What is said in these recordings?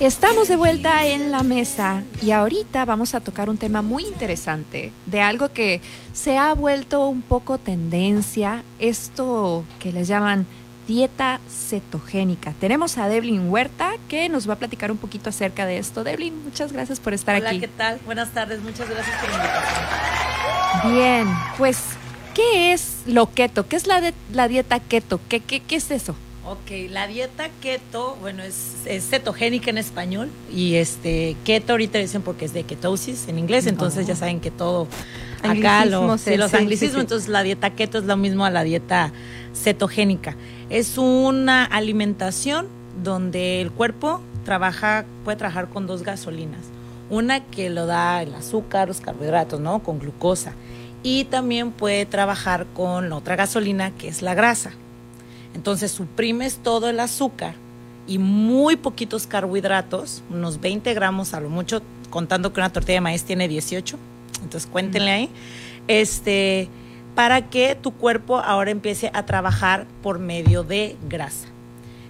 Estamos de vuelta en la mesa y ahorita vamos a tocar un tema muy interesante de algo que se ha vuelto un poco tendencia, esto que les llaman dieta cetogénica. Tenemos a Devlin Huerta que nos va a platicar un poquito acerca de esto. Devlin, muchas gracias por estar aquí. Hola, ¿qué tal? Buenas tardes, muchas gracias por la invitación. Bien, pues, ¿qué es lo keto? ¿Qué es la, la dieta keto? ¿Qué, qué, qué es eso? Ok, la dieta keto, bueno, es, cetogénica en español y este keto ahorita dicen porque es de ketosis en inglés, entonces ya saben que todo acá lo, sí, los anglicismos, entonces la dieta keto es lo mismo a la dieta cetogénica. Es una alimentación donde el cuerpo trabaja, puede trabajar con dos gasolinas. Una que lo da el azúcar, los carbohidratos, ¿no? Con glucosa. Y también puede trabajar con la otra gasolina que es la grasa. Entonces suprimes todo el azúcar y muy poquitos carbohidratos, unos 20 gramos a lo mucho, contando que una tortilla de maíz tiene 18, entonces cuéntenle ahí, este, para que tu cuerpo ahora empiece a trabajar por medio de grasa.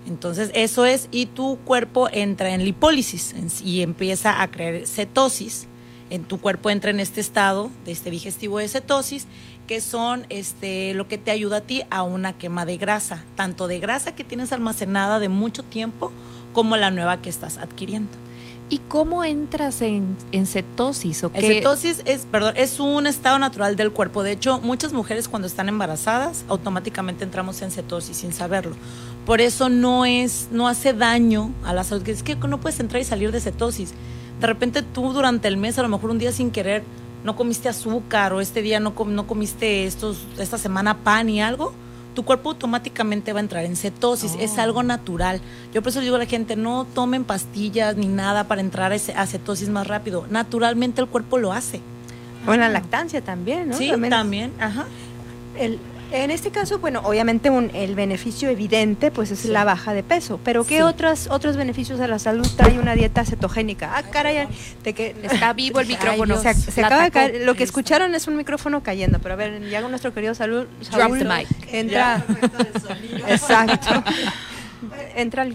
Entonces eso es, y tu cuerpo entra en lipólisis y empieza a crear cetosis. En tu cuerpo entra en este estado de este digestivo de cetosis que son este, lo que te ayuda a ti a una quema de grasa, tanto de grasa que tienes almacenada de mucho tiempo como la nueva que estás adquiriendo. ¿Y cómo entras en, cetosis? ¿o cetosis es, perdón, es un estado natural del cuerpo. De hecho, muchas mujeres cuando están embarazadas automáticamente entramos en cetosis sin saberlo. Por eso no es, no hace daño a la salud. Es que no puedes entrar y salir de cetosis. De repente tú durante el mes, a lo mejor un día sin querer, no comiste azúcar o este día no, no comiste estos, esta semana pan y algo, tu cuerpo automáticamente va a entrar en cetosis. Es oh. algo natural. Yo por eso digo a la gente, no tomen pastillas ni nada para entrar a, cetosis más rápido. Naturalmente el cuerpo lo hace. O en la lactancia también, ¿no? Sí, también. Ajá. El, en este caso, bueno, obviamente un, el beneficio evidente pues es la baja de peso, pero ¿qué otros otros beneficios a la salud trae una dieta cetogénica? Ah, caray, de que está vivo el micrófono. se, acaba de caer, lo que escucharon es un micrófono cayendo, pero a ver, ya con nuestro querido salud, Drop the mic. Entra. Exacto. entra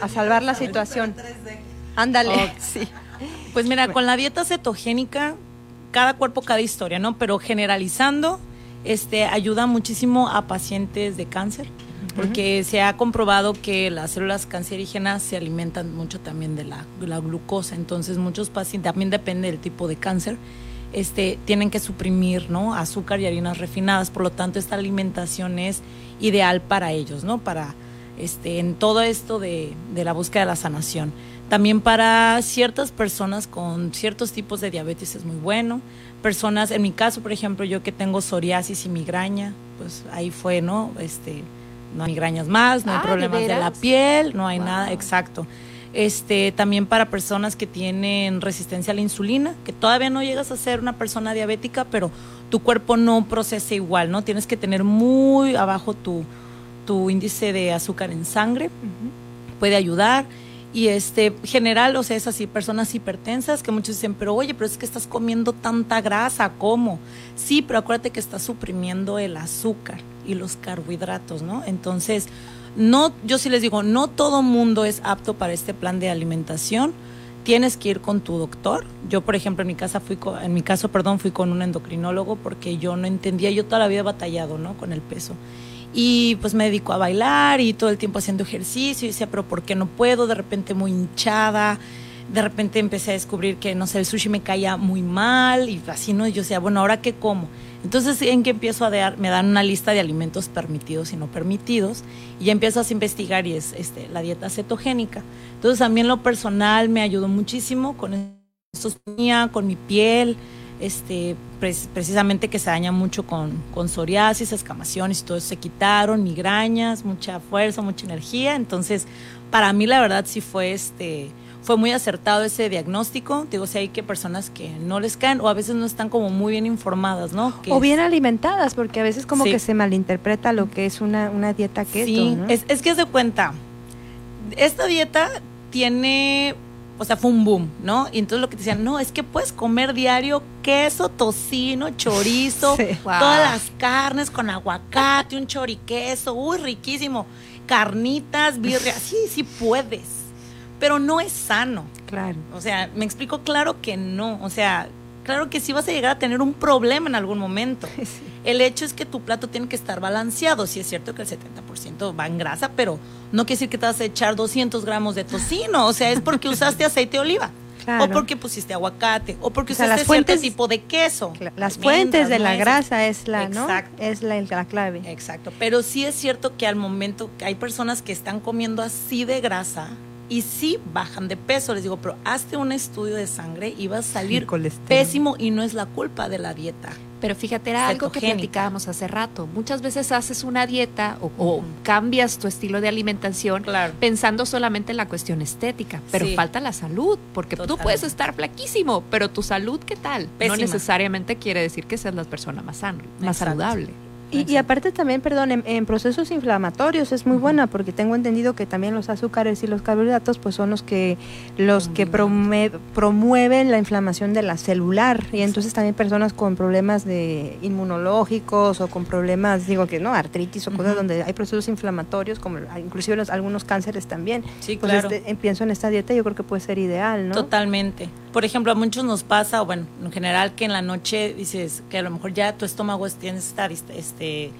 a salvar la situación. Ándale, sí. Pues mira, con la dieta cetogénica cada cuerpo cada historia, ¿no? Pero generalizando este, ayuda muchísimo a pacientes de cáncer, porque se ha comprobado que las células cancerígenas se alimentan mucho también de la, glucosa, entonces muchos pacientes, también depende del tipo de cáncer, este, tienen que suprimir ¿no? azúcar y harinas refinadas, por lo tanto esta alimentación es ideal para ellos, ¿no? para este, en todo esto de, de la búsqueda de la sanación. También para ciertas personas con ciertos tipos de diabetes es muy bueno personas, en mi caso, por ejemplo, yo que tengo psoriasis y migraña, pues ahí fue, ¿no? Este, no hay migrañas más, no hay ah, problemas de, la piel, no hay nada, exacto. Este, también para personas que tienen resistencia a la insulina, que todavía no llegas a ser una persona diabética, pero tu cuerpo no procesa igual, ¿no? Tienes que tener muy abajo tu, tu índice de azúcar en sangre, puede ayudar y este general, o sea, es así, personas hipertensas que muchos dicen, pero oye, pero es que estás comiendo tanta grasa, ¿cómo? Sí, pero acuérdate que estás suprimiendo el azúcar y los carbohidratos, ¿no? Entonces, no, yo sí les digo, no todo mundo es apto para este plan de alimentación. Tienes que ir con tu doctor. Yo, por ejemplo, en mi casa fui en mi caso, perdón, fui con un endocrinólogo porque yo no entendía, yo toda la vida he batallado, ¿no? Con el peso y pues me dedico a bailar y todo el tiempo haciendo ejercicio y decía, pero ¿por qué no puedo? De repente muy hinchada, de repente empecé a descubrir que, no sé, el sushi me caía muy mal y así, ¿no? Y yo decía, bueno, ¿ahora qué como? Entonces, ¿en qué empiezo a dar? Me dan una lista de alimentos permitidos y no permitidos y ya empiezo a investigar y es este, la dieta cetogénica. Entonces, en lo personal me ayudó muchísimo con esto, con mi piel, este, precisamente que se daña mucho con, con psoriasis, escamaciones y todo eso se quitaron, migrañas, mucha fuerza, mucha energía. Entonces, para mí la verdad sí fue este fue muy acertado ese diagnóstico. Digo, si hay que personas que no les caen o a veces no están como muy bien informadas, ¿no? o bien alimentadas, porque a veces como que se malinterpreta lo que es una, una dieta keto. Sí, es, es que es de cuenta. Esta dieta tiene o sea, fue un boom, ¿no? Y entonces lo que te decían, no, es que puedes comer diario queso, tocino, chorizo, todas las carnes con aguacate, un choriqueso, uy, riquísimo, carnitas, birria, sí, sí puedes. pero no es sano. Claro. O sea, me explico claro que no. O sea, claro que sí vas a llegar a tener un problema en algún momento. El hecho es que tu plato tiene que estar balanceado. Sí es cierto que el 70% va en grasa, pero no quiere decir que te vas a echar 200 gramos de tocino. O sea, es porque usaste aceite de oliva. O porque pusiste aguacate, o porque usaste cierto tipo de queso. Las fuentes de la grasa es la, ¿no? Es la, la, clave. Exacto. Pero sí es cierto que al momento que hay personas que están comiendo así de grasa, y sí bajan de peso. Les digo, pero hazte un estudio de sangre y va a salir pésimo y no es la culpa de la dieta. Pero fíjate, era algo que platicábamos hace rato. Muchas veces haces una dieta o, cambias tu estilo de alimentación pensando solamente en la cuestión estética, pero falta la salud, porque tú puedes estar flaquísimo, pero tu salud, ¿qué tal? No necesariamente quiere decir que seas la persona más, sana, más saludable. Y, aparte también, perdón, en, procesos inflamatorios es muy buena porque tengo entendido que también los azúcares y los carbohidratos pues son los que los que promueven la inflamación de la celular y entonces también personas con problemas de inmunológicos o con problemas digo que no artritis o cosas donde hay procesos inflamatorios como inclusive los, algunos cánceres también. Sí, pues claro. Este, pienso en esta dieta yo creo que puede ser ideal, ¿no? Totalmente. Por ejemplo, a muchos nos pasa, bueno, en general que en la noche dices que a lo mejor ya tu estómago tiene que estar este este,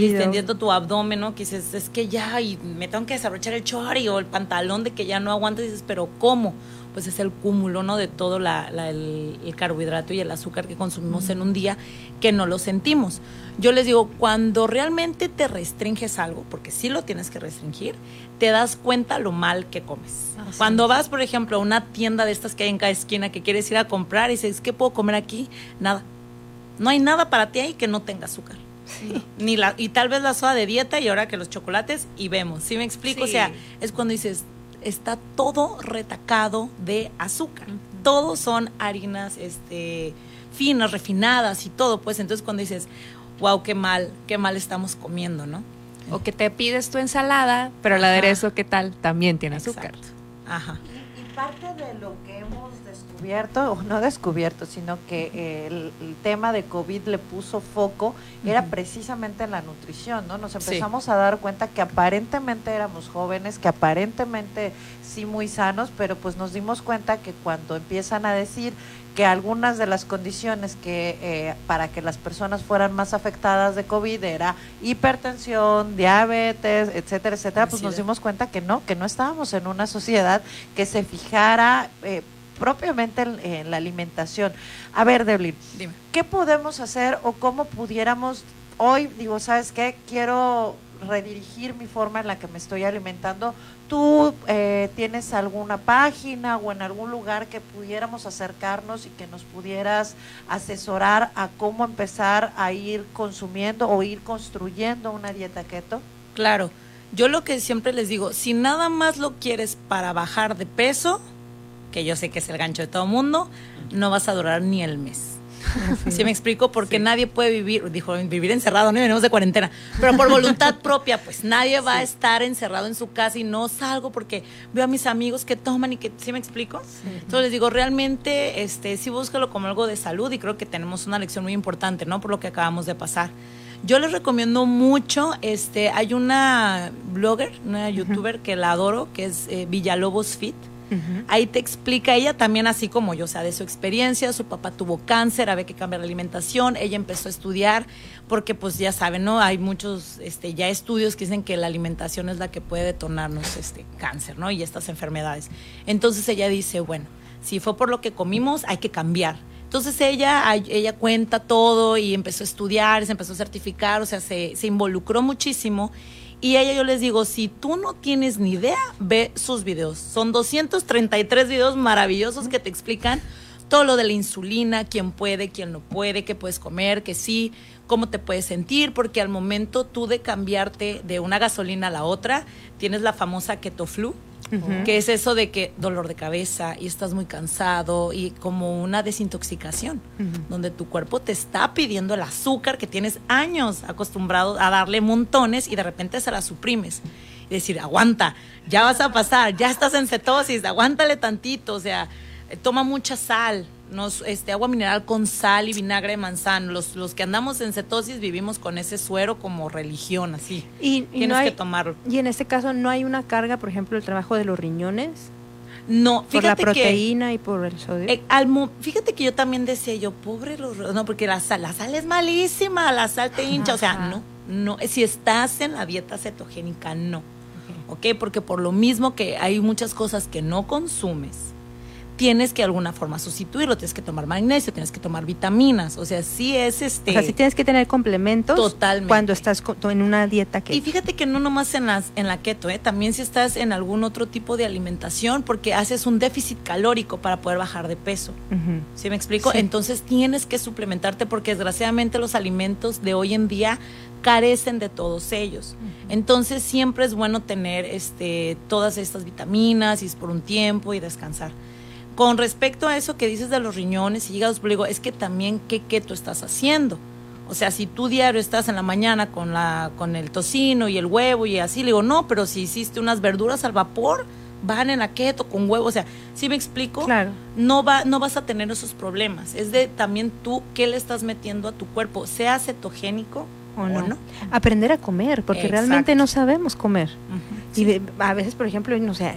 distendiendo tu abdomen, ¿no? Que dices, es que ya, y me tengo que desabrochar el chori o el pantalón de que ya no aguanto, dices, pero ¿cómo? Pues es el cúmulo, ¿no? De todo la, el, carbohidrato y el azúcar que consumimos en un día que no lo sentimos. Yo les digo, cuando realmente te restringes algo, porque sí lo tienes que restringir, te das cuenta lo mal que comes. Ah, cuando vas, por ejemplo, a una tienda de estas que hay en cada esquina que quieres ir a comprar y dices, ¿qué puedo comer aquí? Nada. No hay nada para ti ahí que no tenga azúcar. Ni la, y tal vez la soda de dieta y ahora que los chocolates y vemos. ¿Sí me explico? O sea, es cuando dices, está todo retacado de azúcar. Todos son harinas este, finas, refinadas y todo. Pues entonces cuando dices, wow, qué mal, qué mal estamos comiendo, ¿no? O que te pides tu ensalada, pero el aderezo, ¿qué tal? También tiene azúcar. Ajá. y parte de lo que hemos descubierto, o no descubierto, sino que el, tema de COVID le puso foco, era precisamente en la nutrición, ¿no? Nos empezamos a dar cuenta que aparentemente éramos jóvenes, que aparentemente sí muy sanos, pero pues nos dimos cuenta que cuando empiezan a decir que algunas de las condiciones que eh, para que las personas fueran más afectadas de COVID era hipertensión, diabetes, etcétera, etcétera, pues nos dimos cuenta que no, que no estábamos en una sociedad que se fijara eh, propiamente en, la alimentación. A ver, Devlin, ¿qué podemos hacer o cómo pudiéramos hoy, digo, ¿sabes qué? Quiero redirigir mi forma en la que me estoy alimentando. ¿Tú eh, tienes alguna página o en algún lugar que pudiéramos acercarnos y que nos pudieras asesorar a cómo empezar a ir consumiendo o ir construyendo una dieta keto? Claro, yo lo que siempre les digo, si nada más lo quieres para bajar de peso, que yo sé que es el gancho de todo mundo, no vas a durar ni el mes. Sí. me explico? Porque nadie puede vivir, dijo, vivir encerrado, no venimos de cuarentena, pero por voluntad propia, pues nadie va a estar encerrado en su casa y no salgo porque veo a mis amigos que toman y que, ¿sí me explico? Entonces les digo, realmente, este, sí búscalo como algo de salud y creo que tenemos una lección muy importante, ¿no? Por lo que acabamos de pasar. Yo les recomiendo mucho, este, hay una blogger, una youtuber que la adoro, que es eh, Villalobos Fit Ahí te explica ella también así como yo, o sea, de su experiencia, su papá tuvo cáncer, había que cambiar la alimentación, ella empezó a estudiar porque pues ya saben, ¿no? Hay muchos este ya estudios que dicen que la alimentación es la que puede detonarnos este cáncer, ¿no? Y estas enfermedades. Entonces ella dice, bueno, si fue por lo que comimos, hay que cambiar. Entonces ella, ella cuenta todo y empezó a estudiar, se empezó a certificar, o sea, se, se involucró muchísimo y a ella yo les digo, si tú no tienes ni idea, ve sus videos. Son 233 videos maravillosos que te explican todo lo de la insulina, quién puede, quién no puede, qué puedes comer, qué sí, cómo te puedes sentir, porque al momento tú de cambiarte de una gasolina a la otra, tienes la famosa keto flu, que es eso de que dolor de cabeza y estás muy cansado y como una desintoxicación, donde tu cuerpo te está pidiendo el azúcar que tienes años acostumbrado a darle montones y de repente se la suprimes. Y decir, aguanta, ya vas a pasar, ya estás en cetosis, aguántale tantito, o sea, toma mucha sal, nos, este, agua mineral con sal y vinagre de manzana. Los, los que andamos en cetosis vivimos con ese suero como religión, así. Y, Tienes que tomarlo. Y en este caso no hay una carga, por ejemplo, el trabajo de los riñones. No, por la fíjate que proteína y por el sodio. eh, al fíjate que yo también decía yo, pobre los no, porque la sal, la sal es malísima, la sal te hincha, o sea, no, no, si estás en la dieta cetogénica, no. ¿ok? Porque por lo mismo que hay muchas cosas que no consumes, tienes que de alguna forma sustituirlo, tienes que tomar magnesio, tienes que tomar vitaminas, o sea, sí es este... o sea, sí tienes que tener complementos Totalmente. cuando estás en una dieta que Y fíjate que no nomás en, las, en la keto, ¿eh? también si estás en algún otro tipo de alimentación, porque haces un déficit calórico para poder bajar de peso. ¿Sí me explico? Sí. Entonces tienes que suplementarte porque desgraciadamente los alimentos de hoy en día carecen de todos ellos. Entonces siempre es bueno tener este todas estas vitaminas y es por un tiempo y descansar. Con respecto a eso que dices de los riñones y hígados, digo, es que también qué keto estás haciendo. O sea, si tú diario estás en la mañana con la con el tocino y el huevo y así, le digo, no, pero si hiciste unas verduras al vapor, van en la keto con huevo, o sea, ¿sí me explico? Claro. no va no vas a tener esos problemas. Es de también tú qué le estás metiendo a tu cuerpo, sea cetogénico o no. Aprender a comer, porque Exacto. realmente no sabemos comer. Y sí. de- a veces, por ejemplo, no sé,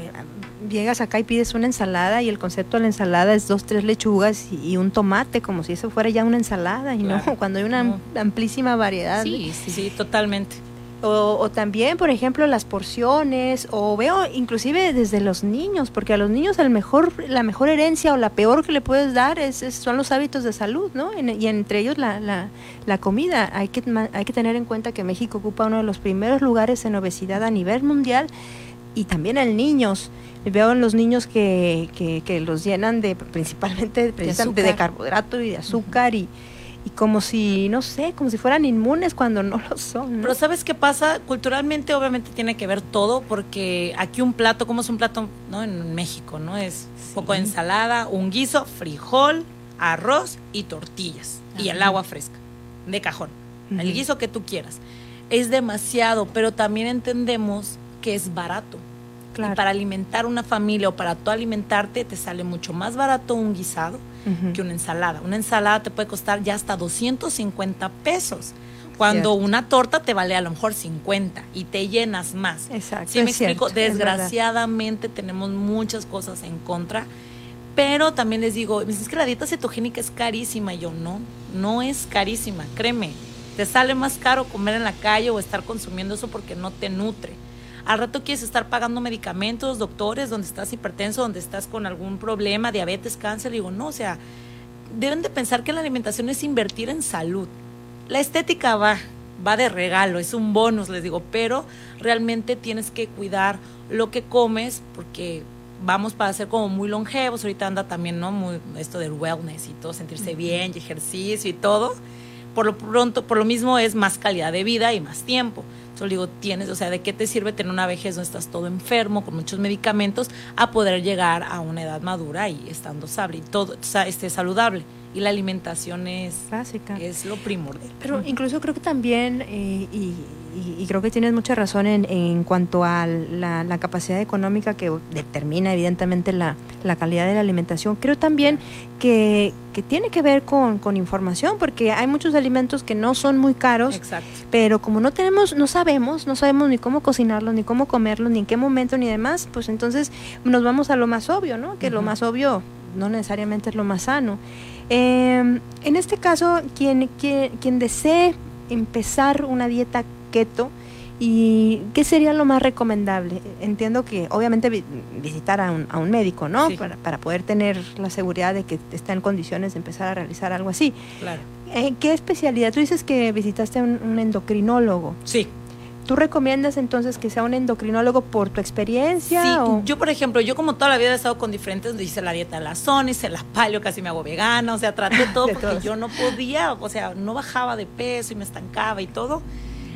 llegas acá y pides una ensalada y el concepto de la ensalada es dos, tres lechugas y, y un tomate, como si eso fuera ya una ensalada, y no, cuando hay una No. amplísima variedad. Sí, sí. Sí, totalmente. O, o también, por ejemplo, las porciones, o veo inclusive desde los niños, porque a los niños el mejor, la mejor herencia o la peor que le puedes dar es, es- son los hábitos de salud, ¿no? En- y entre ellos la, la, la comida. Hay que, hay que tener en cuenta que México ocupa uno de los primeros lugares en obesidad a nivel mundial y también en niños. Veo en los niños que, que, que los llenan de principalmente de, de carbohidrato y de azúcar y, y como si, no sé, como si fueran inmunes cuando no lo son. ¿no? Pero ¿sabes qué pasa? Culturalmente obviamente tiene que ver todo porque aquí un plato, como es un plato no en México, ¿no? Es un poco de ensalada, un guiso, frijol, arroz y tortillas y el agua fresca de cajón. El guiso que tú quieras. Es demasiado, pero también entendemos que es barato. Claro. Y para alimentar una familia o para tú alimentarte te sale mucho más barato un guisado que una ensalada. Una ensalada te puede costar ya hasta 250 pesos. Cuando Cierto. una torta te vale a lo mejor 50 y te llenas más. Exacto. ¿Sí me cierto, explico? Desgraciadamente tenemos muchas cosas en contra, pero también les digo, me dicen, es que la dieta cetogénica es carísima. Y yo, no, no es carísima, créeme. Te sale más caro comer en la calle o estar consumiendo eso porque no te nutre. Al rato quieres estar pagando medicamentos, doctores, donde estás hipertenso, donde estás con algún problema, diabetes, cáncer. Digo, no, o sea, deben de pensar que la alimentación es invertir en salud. La estética va, va de regalo, es un bonus, les digo, pero realmente tienes que cuidar lo que comes porque vamos para ser como muy longevos, ahorita anda también, ¿no? Muy esto del wellness y todo, sentirse bien y ejercicio y todo. Por lo pronto, por lo mismo es más calidad de vida y más tiempo. Entonces digo, tienes, o sea, ¿de qué te sirve tener una vejez donde estás todo enfermo, con muchos medicamentos, a poder llegar a una edad madura y estando sable y todo, o sea, este, saludable? Y la alimentación es, Básica. es lo primordial. Pero incluso creo que también, eh, y, y- y creo que tienes mucha razón en, en cuanto a la, la capacidad económica que determina evidentemente la, la calidad de la alimentación, creo también que, que tiene que ver con, con información, porque hay muchos alimentos que no son muy caros, Exacto. pero como no tenemos, no sabemos, no sabemos ni cómo cocinarlos, ni cómo comerlos, ni en qué momento, ni demás, pues entonces nos vamos a lo más obvio, ¿no? Que lo más obvio no necesariamente es lo más sano. Eh, en este caso, quien, quien, quien desee empezar una dieta keto, ¿y qué sería lo más recomendable? Entiendo que obviamente vi- visitar a un, a un médico, ¿no? Sí. Para, para poder tener la seguridad de que está en condiciones de empezar a realizar algo así. Claro. Eh, ¿Qué especialidad? Tú dices que visitaste a un, un endocrinólogo. Sí. ¿Tú recomiendas entonces que sea un endocrinólogo por tu experiencia? Sí, o- yo por ejemplo, yo como toda la vida he estado con diferentes, hice la dieta de la zona, hice la palio, casi me hago vegana, o sea, traté todo porque yo no podía, o sea, no bajaba de peso y me estancaba y todo.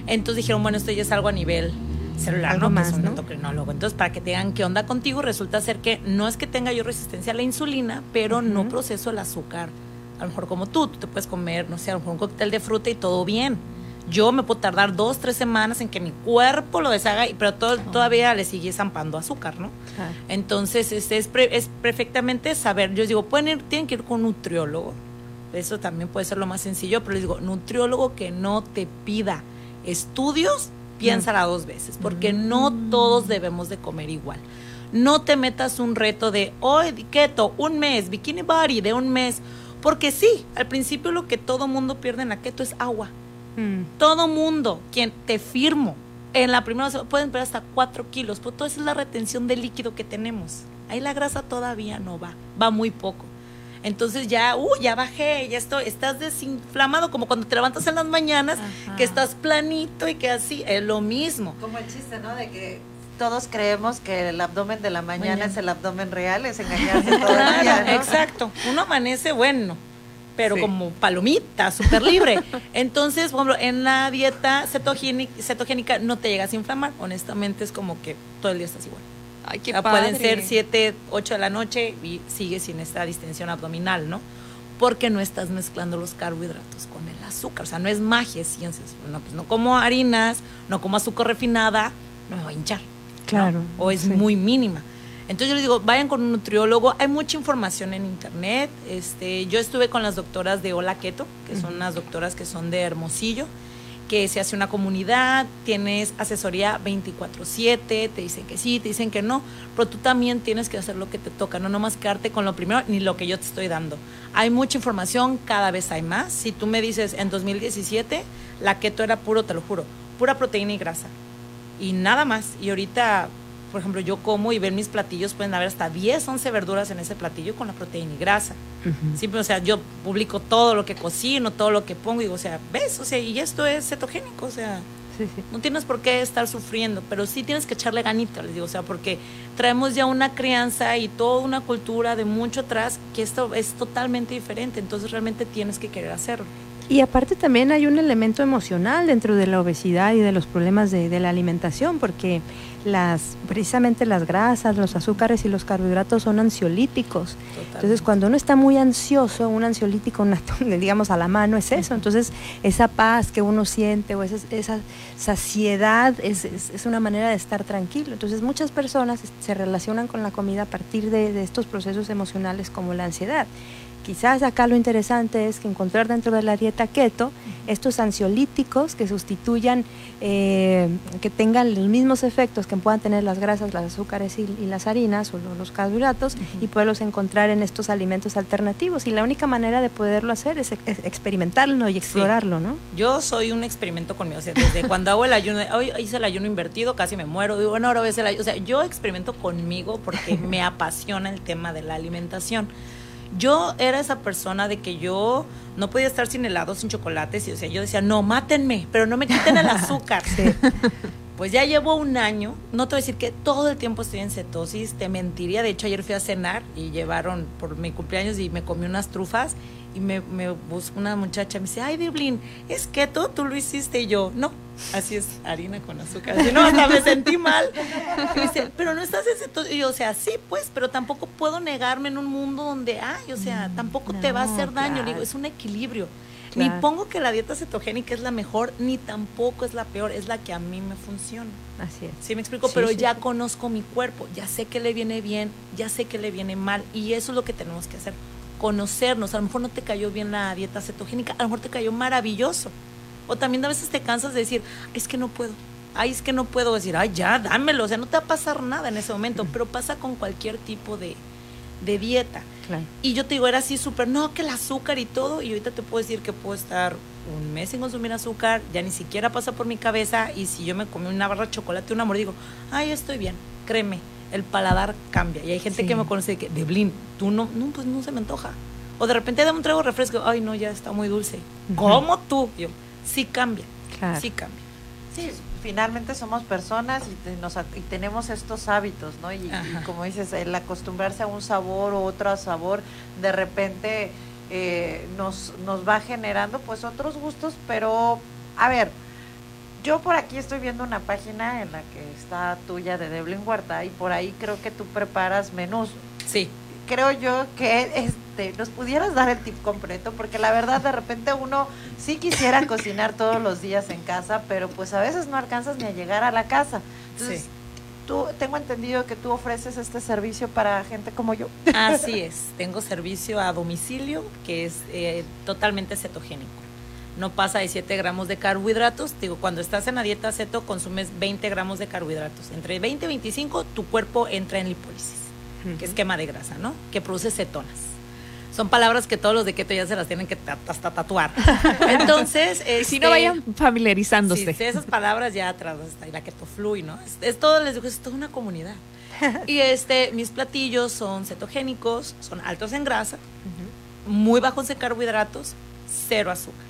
Entonces dijeron, bueno, esto ya es algo a nivel celular, Algo ¿no? más, un endocrinólogo. Entonces, para que te digan qué onda contigo, resulta ser que no es que tenga yo resistencia a la insulina, pero no proceso el azúcar. A lo mejor como tú, tú te puedes comer, no sé, a lo mejor un cóctel de fruta y todo bien. Yo me puedo tardar dos, tres semanas en que mi cuerpo lo deshaga, pero todo- todavía le sigue zampando azúcar, ¿no? Ah, Entonces, es, pre- es perfectamente saber. Yo digo, pueden ir, tienen que ir con un nutriólogo. Eso también puede ser lo más sencillo, pero les digo, nutriólogo que no te pida estudios, piénsala dos veces, porque no todos debemos de comer igual. No te metas un reto de hoy keto, un mes, bikini body de un mes. Porque sí, al principio lo que todo mundo pierde en la keto es agua. Mm. Todo mundo, quien te firmo, en la primera pueden perder hasta 4 kilos, pero toda esa es la retención de líquido que tenemos. Ahí la grasa todavía no va, va muy poco. Entonces ya, uh, ya bajé, ya estoy, estás desinflamado, como cuando te levantas en las mañanas, que estás planito y que así, es lo mismo. Como el chiste, ¿no? De que todos creemos que el abdomen de la mañana, es el abdomen real, es engañarse todo el día, ¿no? Exacto, uno amanece bueno, pero como palomita, súper libre. Entonces, por ejemplo, en la dieta cetogénica, cetogénica no te llegas a inflamar, honestamente es como que todo el día estás igual. Ay, qué Pueden ser 7, 8 de la noche y sigue sin esta distensión abdominal, ¿no? Porque no estás mezclando los carbohidratos con el azúcar. O sea, no es magia, es ciencia. No, pues no como harinas, no como azúcar refinada, no me voy a hinchar. Claro. O es muy mínima. Entonces yo les digo, vayan con un nutriólogo, hay mucha información en internet. Este, yo estuve con las doctoras de Hola Keto, que son unas doctoras que son de Hermosillo, que se hace una comunidad, tienes asesoría 24/7, te dicen que sí, te dicen que no, pero tú también tienes que hacer lo que te toca, no nomás quedarte con lo primero ni lo que yo te estoy dando. Hay mucha información, cada vez hay más. Si tú me dices en 2017, la keto era puro, te lo juro, pura proteína y grasa y nada más. Y ahorita por ejemplo, yo como y ver mis platillos, pueden haber hasta 10, 11 verduras en ese platillo con la proteína y grasa. Siempre, o sea, yo publico todo lo que cocino, todo lo que pongo, y digo, o sea, ¿ves? O sea, y esto es cetogénico, o sea, no tienes por qué estar sufriendo, pero sí tienes que echarle ganita, les digo, o sea, porque traemos ya una crianza y toda una cultura de mucho atrás que esto es totalmente diferente, entonces realmente tienes que querer hacerlo. Y aparte también hay un elemento emocional dentro de la obesidad y de los problemas de, de la alimentación, porque las precisamente las grasas, los azúcares y los carbohidratos son ansiolíticos. Entonces, cuando uno está muy ansioso, un ansiolítico, digamos, a la mano es eso. Entonces, esa paz que uno siente o esa, esa saciedad es, es, una manera de estar tranquilo. Entonces, muchas personas se relacionan con la comida a partir de, de estos procesos emocionales como la ansiedad. Quizás acá lo interesante es que encontrar dentro de la dieta keto estos ansiolíticos que sustituyan, eh, que tengan los mismos efectos que puedan tener las grasas, las azúcares y, las harinas o los carbohidratos y poderlos encontrar en estos alimentos alternativos. Y la única manera de poderlo hacer es, experimentarlo y explorarlo, ¿no? Yo soy un experimento conmigo. O sea, desde cuando hago el ayuno, hoy hice el ayuno invertido, casi me muero. Digo, bueno, ahora voy a hacer el ayuno. O sea, yo experimento conmigo porque me apasiona el tema de la alimentación. Yo era esa persona de que yo no podía estar sin helado, sin chocolates, y o sea, yo decía, no, mátenme, pero no me quiten el azúcar. Pues ya llevo un año, no te voy a decir que todo el tiempo estoy en cetosis, te mentiría, de hecho ayer fui a cenar y llevaron por mi cumpleaños y me comí unas trufas y me, me buscó una muchacha, me dice, ay, Diblin, es keto, tú lo hiciste y yo, no, así es, harina con azúcar. Y no, hasta me sentí mal. Y dice, pero no estás en. Y yo, o sea, sí, pues, pero tampoco puedo negarme en un mundo donde hay, o sea, mm, tampoco te va a hacer daño. digo, es un equilibrio. Ni pongo que la dieta cetogénica es la mejor, ni tampoco es la peor, es la que a mí me funciona. Así es. Sí, me explico, pero ya conozco mi cuerpo, ya sé que le viene bien, ya sé que le viene mal, y eso es lo que tenemos que hacer conocernos. A lo mejor no te cayó bien la dieta cetogénica, a lo mejor te cayó maravilloso. O también a veces te cansas de decir, es que no puedo. Ay, es que no puedo decir, ay, ya, dámelo. O sea, no te va a pasar nada en ese momento, pero pasa con cualquier tipo de, dieta. Y yo te digo, era así súper, no, que el azúcar y todo. Y ahorita te puedo decir que puedo estar un mes sin consumir azúcar, ya ni siquiera pasa por mi cabeza. Y si yo me comí una barra de chocolate, un amor, digo, ay, estoy bien, créeme el paladar cambia. Y hay gente que me conoce que, de Blin, tú no, no, pues no se me antoja. O de repente de un trago refresco, ay, no, ya está muy dulce. ¿Cómo tú? Yo, sí cambia, sí cambia. Sí, finalmente somos personas y, nos, y tenemos estos hábitos, ¿no? Y, como dices, el acostumbrarse a un sabor o otro sabor, de repente eh, nos, nos va generando pues otros gustos, pero a ver, yo por aquí estoy viendo una página en la que está tuya de Devlin Huerta y por ahí creo que tú preparas menús. Sí. Creo yo que este nos pudieras dar el tip completo porque la verdad de repente uno sí quisiera cocinar todos los días en casa, pero pues a veces no alcanzas ni a llegar a la casa. Entonces, tú tengo entendido que tú ofreces este servicio para gente como yo. Así es, tengo servicio a domicilio que es eh, totalmente cetogénico no pasa de 7 gramos de carbohidratos. Digo, cuando estás en la dieta ceto consumes 20 gramos de carbohidratos. Entre 20 y 25 tu cuerpo entra en lipólisis, que es quema de grasa, ¿no? Que produce cetonas. Son palabras que todos los de keto ya se las tienen que hasta tatuar. Entonces, si no este, vayan familiarizándose. Sí, esas palabras ya atrás está la keto fluye, ¿no? Es, todo, les digo, es toda una comunidad. y este, mis platillos son cetogénicos, son altos en grasa, muy bajos en carbohidratos, cero azúcar.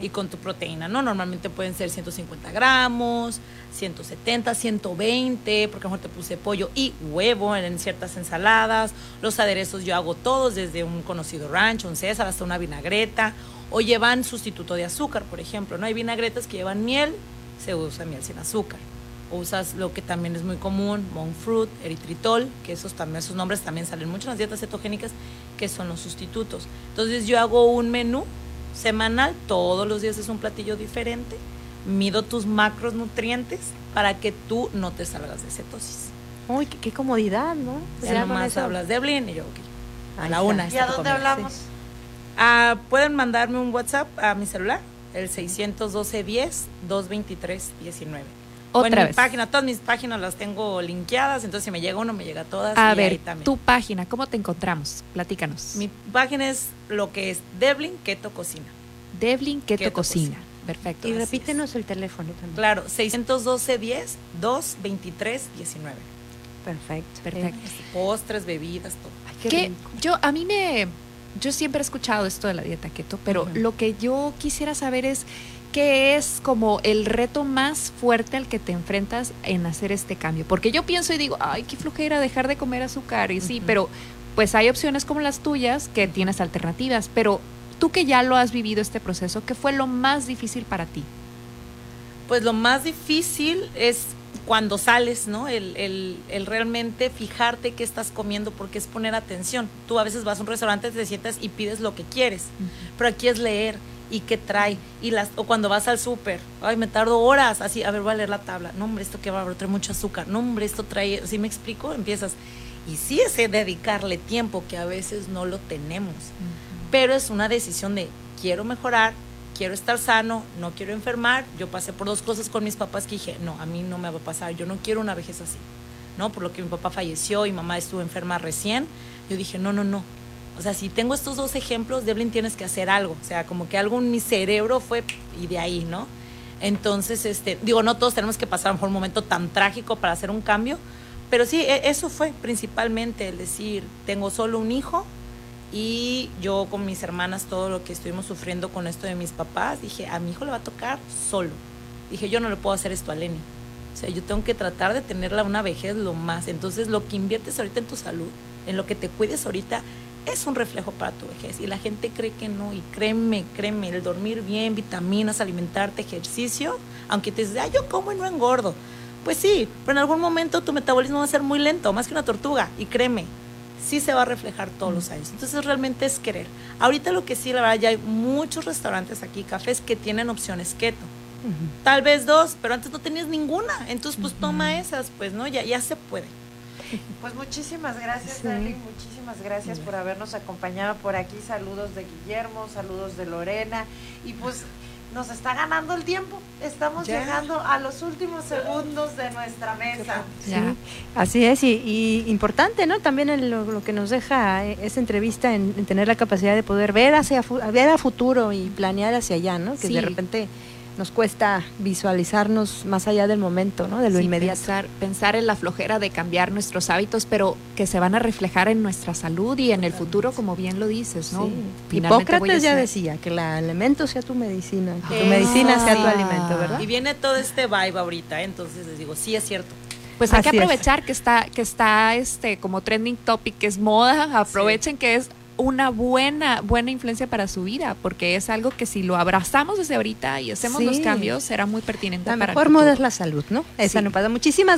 Y con tu proteína, ¿no? Normalmente pueden ser 150 gramos, 170, 120, porque a lo mejor te puse pollo y huevo en ciertas ensaladas. Los aderezos yo hago todos, desde un conocido ranch, un César, hasta una vinagreta. O llevan sustituto de azúcar, por ejemplo, ¿no? Hay vinagretas que llevan miel, se usa miel sin azúcar. O usas lo que también es muy común, monk fruit, eritritol, que esos también, esos nombres también salen mucho en las dietas cetogénicas, que son los sustitutos. Entonces yo hago un menú semanal, todos los días es un platillo diferente, mido tus macronutrientes para que tú no te salgas de cetosis. Uy, qué, comodidad, ¿no? ya nomás hablas de Blin y yo, ok. A la una. ¿Y a dónde hablamos? Ah, pueden mandarme un WhatsApp a mi celular, el 612 10 223 19. Otra vez. Mi página, todas mis páginas las tengo linkeadas, entonces si me llega uno, me llega todas. A ver, tu página, ¿cómo te encontramos? Platícanos. Mi página es lo que es Devlin Keto Cocina. Devlin Keto, Cocina. Perfecto. Y repítenos el teléfono también. Claro, 612 10 223 19. Perfecto. Perfecto. Postres, bebidas, todo. que yo a mí me yo siempre he escuchado esto de la dieta keto, pero lo que yo quisiera saber es ¿qué es como el reto más fuerte al que te enfrentas en hacer este cambio? Porque yo pienso y digo, ay, qué flojera dejar de comer azúcar, y sí, pero pues hay opciones como las tuyas que tienes alternativas, pero tú que ya lo has vivido este proceso, ¿qué fue lo más difícil para ti? Pues lo más difícil es cuando sales, ¿no? El, el, realmente fijarte qué estás comiendo porque es poner atención. Tú a veces vas a un restaurante, te sientas y pides lo que quieres, pero aquí es leer y qué trae. Y las, o cuando vas al súper, ay, me tardo horas, así, a ver, voy a leer la tabla. No, hombre, esto que va a trae mucho azúcar. No, hombre, esto trae, si me explico, empiezas. Y sí ese dedicarle tiempo que a veces no lo tenemos. Pero es una decisión de quiero mejorar, quiero estar sano, no quiero enfermar. Yo pasé por dos cosas con mis papás que dije, no, a mí no me va a pasar, yo no quiero una vejez así. ¿no? Por lo que mi papá falleció y mamá estuvo enferma recién. Yo dije, no, no, no, o sea, si tengo estos dos ejemplos, Devlin tienes que hacer algo. O sea, como que algo en mi cerebro fue y de ahí, ¿no? Entonces, este, digo, no todos tenemos que pasar por un momento tan trágico para hacer un cambio, pero sí, e, eso fue principalmente el decir, tengo solo un hijo y yo con mis hermanas, todo lo que estuvimos sufriendo con esto de mis papás, dije, a mi hijo le va a tocar solo. Dije, yo no le puedo hacer esto a Lenny. O sea, yo tengo que tratar de tenerla una vejez lo más. Entonces, lo que inviertes ahorita en tu salud, en lo que te cuides ahorita, es un reflejo para tu vejez y la gente cree que no y créeme, créeme, el dormir bien, vitaminas, alimentarte, ejercicio, aunque te dices, ah, yo como y no engordo. Pues sí, pero en algún momento tu metabolismo va a ser muy lento, más que una tortuga, y créeme, sí se va a reflejar todos los años. Entonces realmente es querer. Ahorita lo que sí, la verdad, ya hay muchos restaurantes aquí, cafés, que tienen opciones keto. Tal vez dos, pero antes no tenías ninguna. Entonces, pues toma esas, pues, ¿no? Ya, ya se puede. Pues muchísimas gracias, Dani, muchísimas gracias por habernos acompañado por aquí. Saludos de Guillermo, saludos de Lorena. Y pues nos está ganando el tiempo. Estamos llegando a los últimos segundos de nuestra mesa. así es, y, importante, ¿no? También lo, que nos deja eh, esa entrevista en, tener la capacidad de poder ver hacia ver a futuro y planear hacia allá, ¿no? Que de repente nos cuesta visualizarnos más allá del momento, ¿no? De lo inmediato. Pensar, en la flojera de cambiar nuestros hábitos, pero que se van a reflejar en nuestra salud y en el futuro, como bien lo dices, ¿no? Hipócrates ya decía que el alimento sea tu medicina, que tu medicina sea tu alimento, ¿verdad? Y viene todo este vibe ahorita, ¿eh? entonces les digo, sí es cierto. Pues hay que aprovechar que está, que está este como trending topic, que es moda, aprovechen que es una buena, buena influencia para su vida, porque es algo que si lo abrazamos desde ahorita y hacemos los cambios, será muy pertinente. La mejor moda es la salud, ¿no? Esa no pasa. Muchísimas